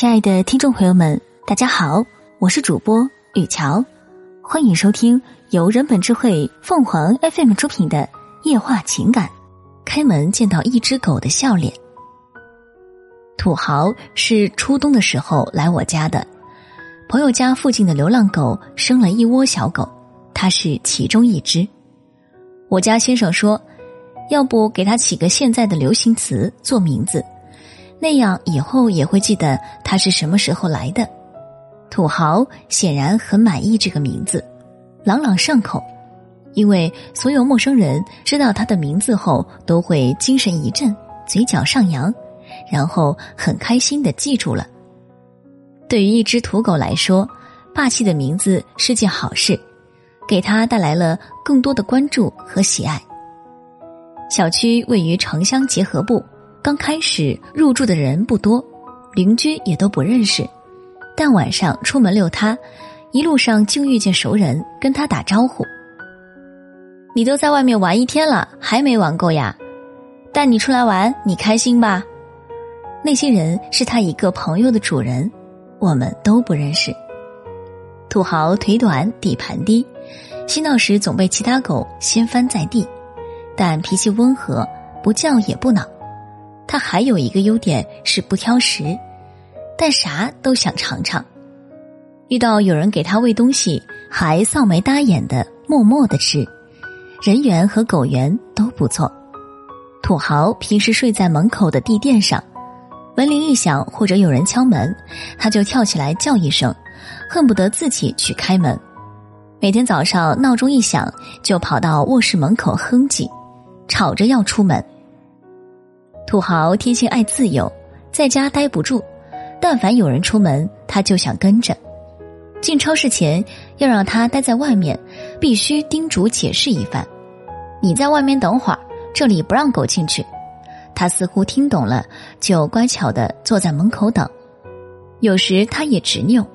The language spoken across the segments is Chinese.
亲爱的听众朋友们，大家好，我是主播雨乔，欢迎收听由人本智慧凤凰 FM 出品的《夜话情感》。开门见到一只狗的笑脸。土豪是初冬的时候来我家的，朋友家附近的流浪狗生了一窝小狗，它是其中一只。我家先生说，要不给它起个现在的流行词做名字。那样以后也会记得他是什么时候来的。土豪显然很满意这个名字，朗朗上口。因为所有陌生人知道他的名字后，都会精神一振，嘴角上扬，然后很开心的记住了。对于一只土狗来说，霸气的名字是件好事，给他带来了更多的关注和喜爱。小区位于城乡结合部。刚开始入住的人不多，邻居也都不认识。但晚上出门遛它，一路上竟遇见熟人跟他打招呼：“你都在外面玩一天了，还没玩够呀？带你出来玩，你开心吧？”那些人是他一个朋友的主人，我们都不认识。土豪腿短，底盘低，嬉闹时总被其他狗掀翻在地，但脾气温和，不叫也不恼。他还有一个优点是不挑食，但啥都想尝尝。遇到有人给他喂东西，还臊眉搭眼的默默的吃。人缘和狗缘都不错。土豪平时睡在门口的地垫上，门铃一响或者有人敲门，他就跳起来叫一声，恨不得自己去开门。每天早上闹钟一响，就跑到卧室门口哼唧，吵着要出门。土豪天性爱自由，在家待不住，但凡有人出门，他就想跟着。进超市前要让他待在外面，必须叮嘱解释一番。你在外面等会儿，这里不让狗进去。他似乎听懂了，就乖巧的坐在门口等。有时他也执拗。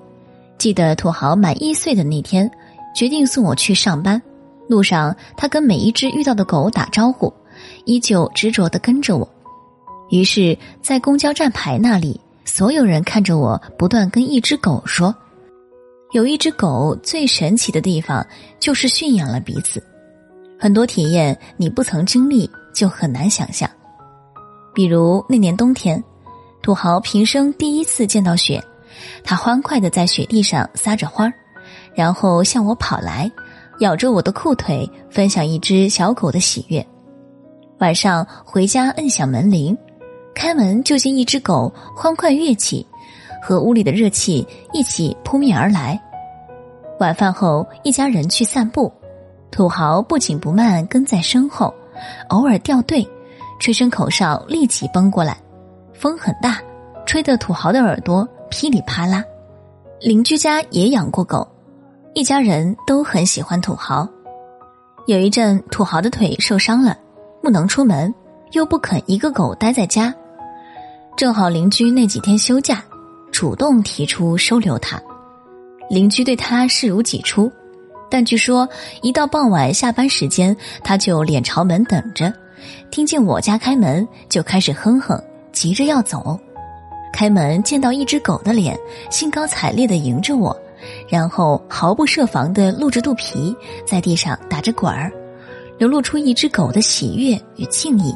记得土豪满一岁的那天，决定送我去上班，路上他跟每一只遇到的狗打招呼，依旧执着的跟着我。于是，在公交站牌那里，所有人看着我，不断跟一只狗说：“有一只狗最神奇的地方，就是驯养了彼此。很多体验你不曾经历，就很难想象。比如那年冬天，土豪平生第一次见到雪，他欢快的在雪地上撒着欢儿，然后向我跑来，咬着我的裤腿，分享一只小狗的喜悦。晚上回家，摁响门铃。”开门就见一只狗欢快跃起，和屋里的热气一起扑面而来。晚饭后，一家人去散步，土豪不紧不慢跟在身后，偶尔掉队，吹声口哨立即奔过来。风很大，吹得土豪的耳朵噼里啪啦。邻居家也养过狗，一家人都很喜欢土豪。有一阵，土豪的腿受伤了，不能出门，又不肯一个狗待在家。正好邻居那几天休假，主动提出收留他。邻居对他视如己出，但据说一到傍晚下班时间，他就脸朝门等着，听见我家开门就开始哼哼，急着要走。开门见到一只狗的脸，兴高采烈的迎着我，然后毫不设防的露着肚皮在地上打着滚儿，流露出一只狗的喜悦与敬意。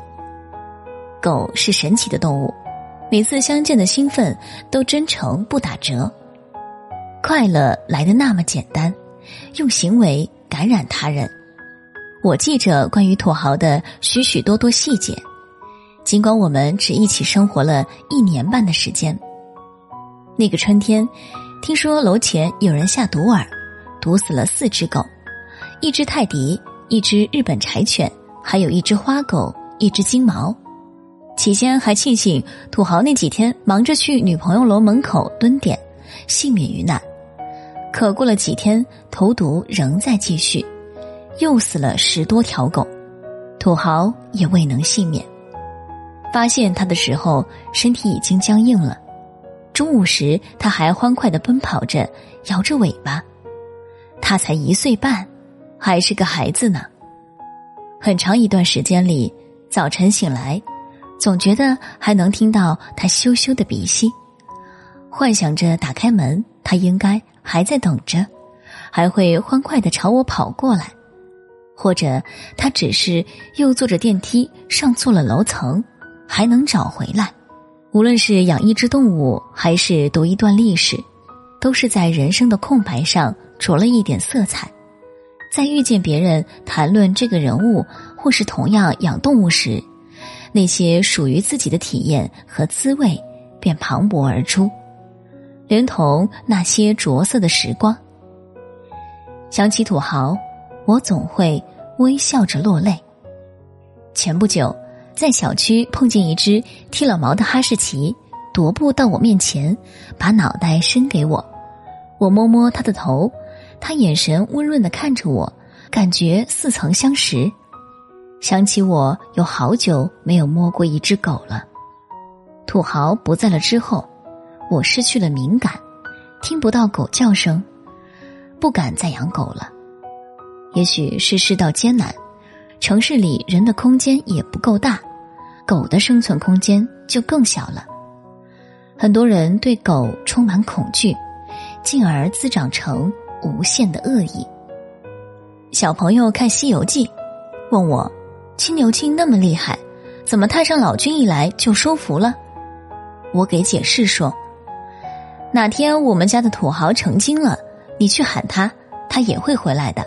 狗是神奇的动物。每次相见的兴奋都真诚不打折，快乐来的那么简单，用行为感染他人。我记着关于土豪的许许多多细节，尽管我们只一起生活了一年半的时间。那个春天，听说楼前有人下毒饵，毒死了四只狗，一只泰迪，一只日本柴犬，还有一只花狗，一只金毛。起先还庆幸土豪那几天忙着去女朋友楼门口蹲点，幸免于难。可过了几天，投毒仍在继续，又死了十多条狗，土豪也未能幸免。发现他的时候，身体已经僵硬了。中午时，他还欢快的奔跑着，摇着尾巴。他才一岁半，还是个孩子呢。很长一段时间里，早晨醒来。总觉得还能听到他咻咻的鼻息，幻想着打开门，他应该还在等着，还会欢快的朝我跑过来，或者他只是又坐着电梯上错了楼层，还能找回来。无论是养一只动物，还是读一段历史，都是在人生的空白上着了一点色彩。在遇见别人谈论这个人物，或是同样养动物时，那些属于自己的体验和滋味便磅礴而出，连同那些着色的时光。想起土豪，我总会微笑着落泪。前不久。在小区碰见一只剃了毛的哈士奇，踱步到我面前，把脑袋伸给我。我摸摸它的头，它眼神温润的看着我，感觉似曾相识。想起我有好久没有摸过一只狗了。土豪不在了之后，我失去了敏感，听不到狗叫声，不敢再养狗了。也许是世道艰难，城市里人的空间也不够大。狗的生存空间就更小了，很多人对狗充满恐惧，进而滋长成无限的恶意。小朋友看《西游记》，问我：“青牛精那么厉害，怎么太上老君一来就收服了？”我给解释说：“哪天我们家的土豪成精了，你去喊他，他也会回来的。”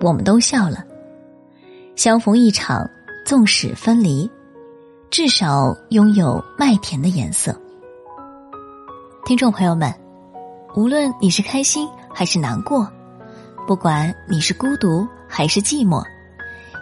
我们都笑了，相逢一场。纵使分离，至少拥有麦田的颜色。听众朋友们，无论你是开心还是难过，不管你是孤独还是寂寞，